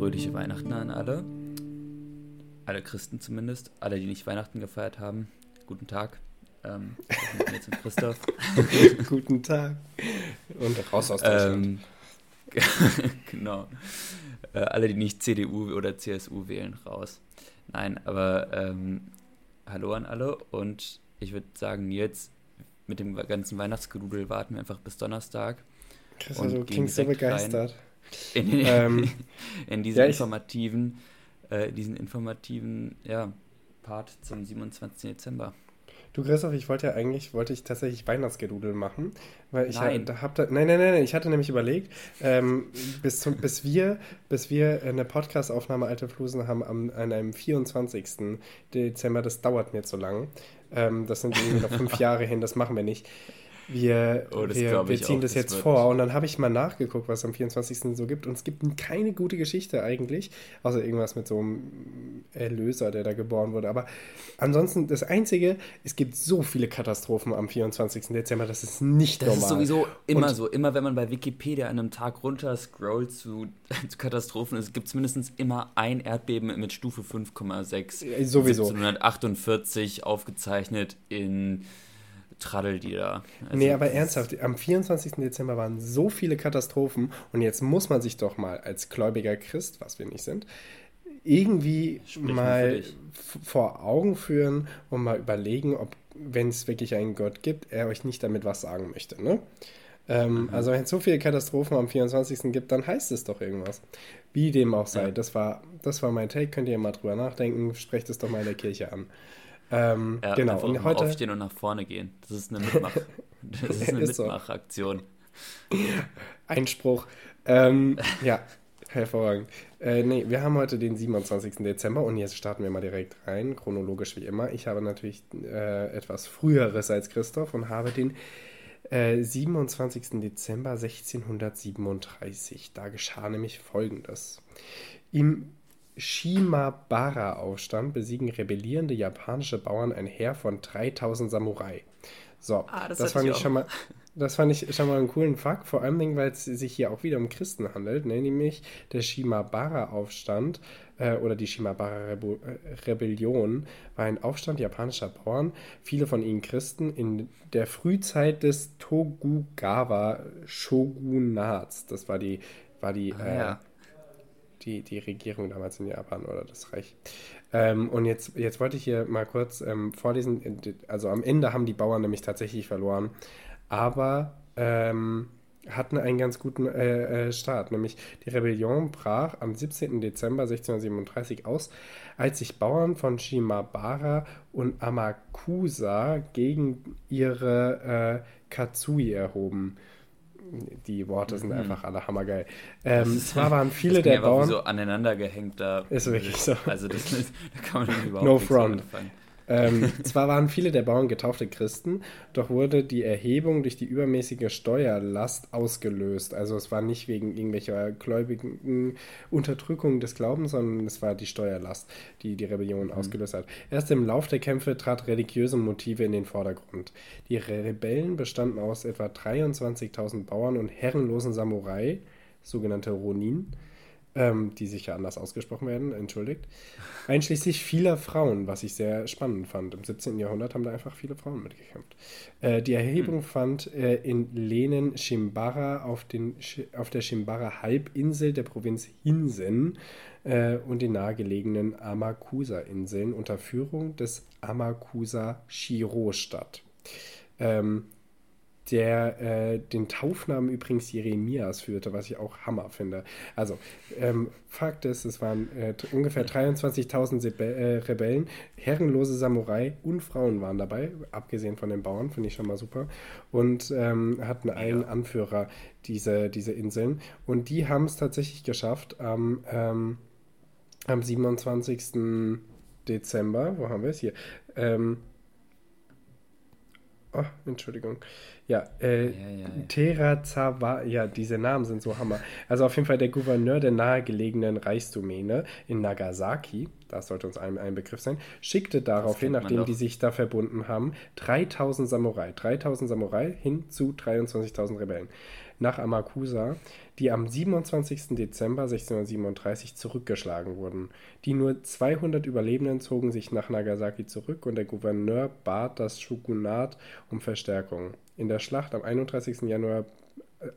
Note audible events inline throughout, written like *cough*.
fröhliche Weihnachten an alle. Alle Christen zumindest. Alle, die nicht Weihnachten gefeiert haben. Guten Tag. Ähm, jetzt mit Christoph. *laughs* Guten Tag. Und raus aus Deutschland. Ähm, *laughs* genau. Äh, alle, die nicht CDU oder CSU wählen, raus. Nein, aber ähm, hallo an alle und ich würde sagen, jetzt mit dem ganzen Weihnachtsgerudel warten wir einfach bis Donnerstag. Chris, du klingst so begeistert. In, *laughs* ähm, in diesen ja, informativen, äh, diesen informativen ja, Part zum 27. Dezember. Du Christoph, ich wollte ja eigentlich, wollte ich tatsächlich Weihnachtsgedudel machen, weil ich nein. Ja, hab da, nein, nein, nein, ich hatte nämlich überlegt, ähm, bis, zum, bis wir, bis wir eine Podcastaufnahme Alte Flusen haben am, an einem 24. Dezember, das dauert mir zu lang. Ähm, das sind irgendwie noch fünf *laughs* Jahre hin, das machen wir nicht wir, oh, wir, wir ziehen auch, das jetzt vor. Und dann habe ich mal nachgeguckt, was am 24. so gibt. Und es gibt keine gute Geschichte eigentlich, außer irgendwas mit so einem Erlöser, der da geboren wurde. Aber ansonsten, das Einzige, es gibt so viele Katastrophen am 24. Dezember, das ist nicht das normal. Das ist sowieso immer Und, so. Immer wenn man bei Wikipedia an einem Tag runter scrollt zu, *laughs* zu Katastrophen, es gibt mindestens immer ein Erdbeben mit Stufe 5,6. Sowieso. 1748 aufgezeichnet in Traddel die da. Also nee, aber ernsthaft, am 24. Dezember waren so viele Katastrophen und jetzt muss man sich doch mal als gläubiger Christ, was wir nicht sind, irgendwie Sprich mal vor Augen führen und mal überlegen, ob, wenn es wirklich einen Gott gibt, er euch nicht damit was sagen möchte. Ne? Ähm, mhm. Also wenn es so viele Katastrophen am 24. gibt, dann heißt es doch irgendwas. Wie dem auch sei. Ja. Das, war, das war mein Take. Könnt ihr mal drüber nachdenken. Sprecht es doch mal in der Kirche an. Ähm, ja, genau. Und heute aufstehen und nach vorne gehen. Das ist eine Mitmach, *laughs* das ist eine ist Mitmachaktion. Einspruch. Ähm, ja, hervorragend. Äh, nee, wir haben heute den 27. Dezember und jetzt starten wir mal direkt rein, chronologisch wie immer. Ich habe natürlich äh, etwas früheres als Christoph und habe den äh, 27. Dezember 1637. Da geschah nämlich Folgendes. Im Shimabara-Aufstand besiegen rebellierende japanische Bauern ein Heer von 3000 Samurai. So, ah, das, das fand ich, ich schon mal. Das fand ich schon mal einen coolen Fakt, vor allem, weil es sich hier auch wieder um Christen handelt, ne? nämlich der Shimabara-Aufstand äh, oder die Shimabara-Rebellion war ein Aufstand japanischer Bauern, viele von ihnen Christen, in der Frühzeit des Tokugawa-Shogunats. Das war die, war die ah, äh, ja die, die Regierung damals in Japan oder das Reich. Ähm, und jetzt, jetzt wollte ich hier mal kurz ähm, vorlesen, also am Ende haben die Bauern nämlich tatsächlich verloren, aber ähm, hatten einen ganz guten äh, äh, Start, nämlich die Rebellion brach am 17. Dezember 1637 aus, als sich Bauern von Shimabara und Amakusa gegen ihre äh, Katsui erhoben die Worte sind mhm. einfach alle hammergeil. Ähm, zwar waren viele der Bauern. so aneinander gehängt da. Ist wirklich so. Also, das, da kann man *laughs* überhaupt no front. Anfangen. Ähm, *laughs* zwar waren viele der Bauern getaufte Christen, doch wurde die Erhebung durch die übermäßige Steuerlast ausgelöst. Also es war nicht wegen irgendwelcher gläubigen Unterdrückung des Glaubens, sondern es war die Steuerlast, die die Rebellion mhm. ausgelöst hat. Erst im Lauf der Kämpfe trat religiöse Motive in den Vordergrund. Die Rebellen bestanden aus etwa 23.000 Bauern und herrenlosen Samurai, sogenannte Ronin, ähm, die sicher anders ausgesprochen werden, entschuldigt, einschließlich vieler Frauen, was ich sehr spannend fand. Im 17. Jahrhundert haben da einfach viele Frauen mitgekämpft. Äh, die Erhebung hm. fand äh, in Lenen Shimbara auf, den, auf der Shimbara-Halbinsel der Provinz Hinsen äh, und den nahegelegenen Amakusa-Inseln unter Führung des Amakusa Shiro statt. Ähm, der äh, den Taufnamen übrigens Jeremias führte, was ich auch Hammer finde. Also, ähm, Fakt ist, es waren äh, ungefähr 23.000 äh, Rebellen, herrenlose Samurai und Frauen waren dabei, abgesehen von den Bauern, finde ich schon mal super, und ähm, hatten einen Anführer, diese, diese Inseln. Und die haben es tatsächlich geschafft, am, ähm, am 27. Dezember, wo haben wir es hier? Oh, Entschuldigung. Ja, äh, ja, ja, ja. Terazawa, ja, diese Namen sind so Hammer. Also auf jeden Fall der Gouverneur der nahegelegenen Reichsdomäne in Nagasaki, das sollte uns ein, ein Begriff sein, schickte daraufhin, nachdem die sich da verbunden haben, 3000 Samurai, 3000 Samurai hin zu 23.000 Rebellen. nach Amakusa, die am 27. Dezember 1637 zurückgeschlagen wurden. Die nur 200 Überlebenden zogen sich nach Nagasaki zurück und der Gouverneur bat das Shogunat um Verstärkung. In der Schlacht am 31. Januar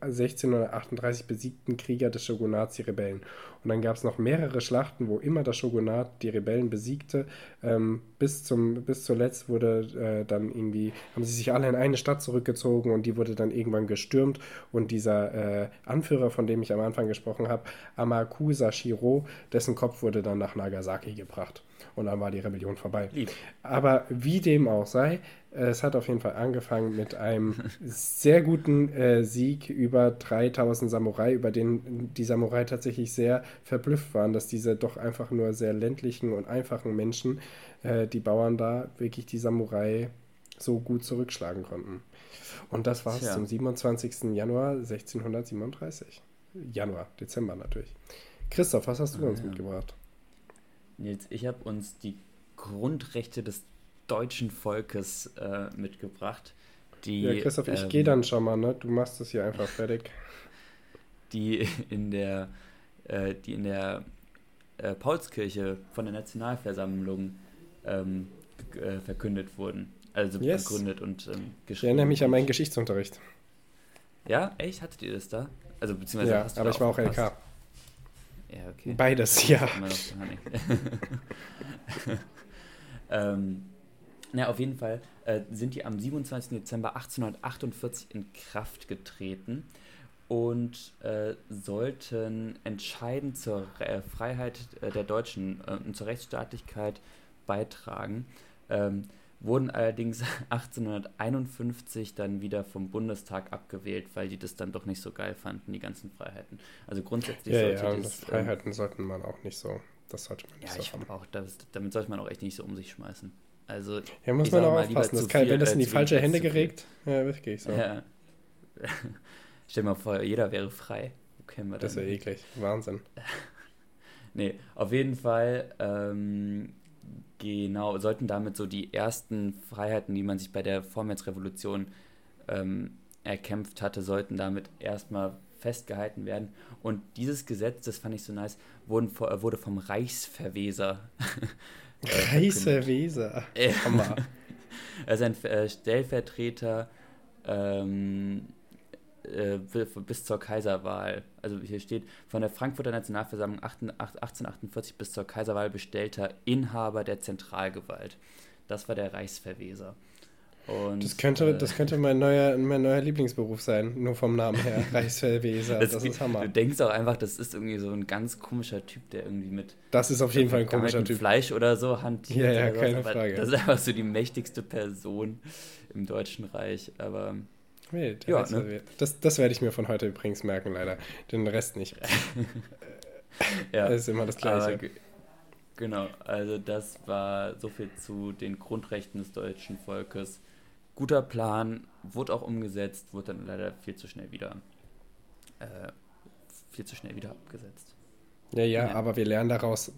1638 besiegten Krieger des Shogunats die Rebellen. Und dann gab es noch mehrere Schlachten, wo immer das Shogunat die Rebellen besiegte. Ähm, bis, zum, bis zuletzt wurde äh, dann irgendwie, haben sie sich alle in eine Stadt zurückgezogen und die wurde dann irgendwann gestürmt. Und dieser äh, Anführer, von dem ich am Anfang gesprochen habe, Amakusa Shiro, dessen Kopf wurde dann nach Nagasaki gebracht. Und dann war die Rebellion vorbei. Lieb. Aber wie dem auch sei, es hat auf jeden Fall angefangen mit einem *laughs* sehr guten äh, Sieg über 3000 Samurai, über den die Samurai tatsächlich sehr verblüfft waren, dass diese doch einfach nur sehr ländlichen und einfachen Menschen, äh, die Bauern da, wirklich die Samurai so gut zurückschlagen konnten. Und das war es zum 27. Januar 1637. Januar, Dezember natürlich. Christoph, was hast du ah, uns ja. mitgebracht? Nils, ich habe uns die Grundrechte des deutschen Volkes äh, mitgebracht. Die, ja, Christoph, ich ähm, gehe dann schon mal, ne? Du machst es hier einfach fertig. *laughs* Die in der, äh, die in der äh, Paulskirche von der Nationalversammlung ähm, äh, verkündet wurden. Also yes. begründet und ähm, geschrieben. Ich erinnere mich an meinen Geschichtsunterricht. Ja, echt? Hattet ihr das da? Also beziehungsweise ja, aber ich war auch LK. Ja, okay. Beides, ja. *laughs* ähm, na, auf jeden Fall äh, sind die am 27. Dezember 1848 in Kraft getreten und äh, sollten entscheidend zur äh, Freiheit äh, der Deutschen äh, und zur Rechtsstaatlichkeit beitragen. Ähm, wurden allerdings *laughs* 1851 dann wieder vom Bundestag abgewählt, weil die das dann doch nicht so geil fanden, die ganzen Freiheiten. Also grundsätzlich ja, sollte ja, das, Freiheiten ähm, sollten man auch nicht so, das sollte man nicht ja, so ich finde auch, das, damit sollte man auch echt nicht so um sich schmeißen. Also, ja, muss man auch aufpassen. Das kann, wenn das in die falsche Hände geregt, ja, wirklich so. Ja. *laughs* Stell dir mal vor, jeder wäre frei. wir das wäre eklig. Wahnsinn. *laughs* nee, auf jeden Fall, ähm, genau, sollten damit so die ersten Freiheiten, die man sich bei der Vormärzrevolution ähm, erkämpft hatte, sollten damit erstmal festgehalten werden. Und dieses Gesetz, das fand ich so nice, wurden, wurde vom Reichsverweser *laughs* Reiße Weser. Hammer. *laughs* er ist ein äh, Stellvertreter ähm, äh, bis zur Kaiserwahl. Also hier steht, von der Frankfurter Nationalversammlung 1848 bis zur Kaiserwahl bestellter Inhaber der Zentralgewalt. Das war der Reichsverweser. Und, das, könnte, äh, das könnte mein neuer, mein neuer Lieblingsberuf sein, nur vom Namen her. *laughs* Reichsfeldweser, das, das ist Hammer. Du denkst auch einfach, das ist irgendwie so ein ganz komischer Typ, der irgendwie mit. Das ist auf jeden Fall ein komischer Typ. Fleisch oder so hantiert. Ja, ja, keine sowas, Frage. Das ist einfach so die mächtigste Person im Deutschen Reich. Aber. Nee, ja, ne? das, das werde ich mir von heute übrigens merken, leider. Den Rest nicht. *laughs* ja, das *laughs* ist immer das Gleiche. Aber, genau, also das war so viel zu den Grundrechten des deutschen Volkes guter Plan, wurde auch umgesetzt, wurde dann leider viel zu schnell wieder äh, viel zu schnell wieder abgesetzt. Ja, ja, ja, aber wir lernen daraus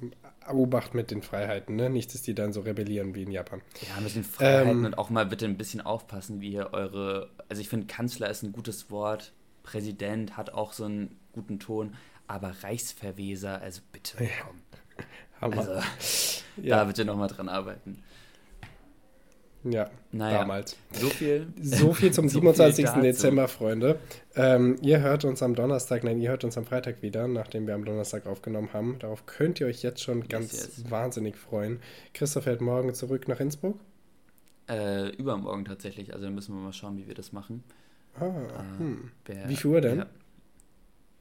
Obacht mit den Freiheiten, ne? Nicht, dass die dann so rebellieren wie in Japan. Ja, mit den Freiheiten ähm, und auch mal bitte ein bisschen aufpassen, wie ihr eure. Also ich finde, Kanzler ist ein gutes Wort, Präsident hat auch so einen guten Ton, aber Reichsverweser, also bitte, komm. Hammer. Also, ja. da bitte nochmal dran arbeiten. Ja, naja, damals. So viel. *laughs* So viel zum so 27. Viel Dezember, Freunde. Ähm, ihr hört uns am Donnerstag, nein, ihr hört uns am Freitag wieder, nachdem wir am Donnerstag aufgenommen haben. Darauf könnt ihr euch jetzt schon ganz yes, wahnsinnig freuen. Christoph fährt morgen zurück nach Innsbruck. Äh, übermorgen tatsächlich. Also müssen wir mal schauen, wie wir das machen. Ah, äh, hm. wer, wie viel Uhr denn? Ja,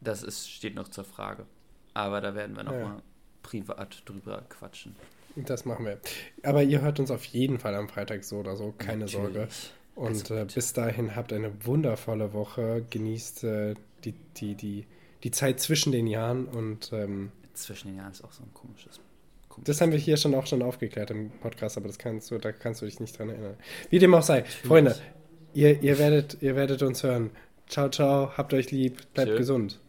das ist, steht noch zur Frage. Aber da werden wir nochmal ja. privat drüber quatschen. Das machen wir. Aber ihr hört uns auf jeden Fall am Freitag so oder so, keine Natürlich. Sorge. Und äh, bis dahin habt eine wundervolle Woche. Genießt äh, die, die, die, die Zeit zwischen den Jahren und ähm, zwischen den Jahren ist auch so ein komisches. komisches das haben wir hier schon auch schon aufgeklärt im Podcast, aber das kannst du, da kannst du dich nicht dran erinnern. Wie dem auch sei. Freunde, ihr, ihr, werdet, ihr werdet uns hören. Ciao, ciao, habt euch lieb, bleibt Tschö. gesund.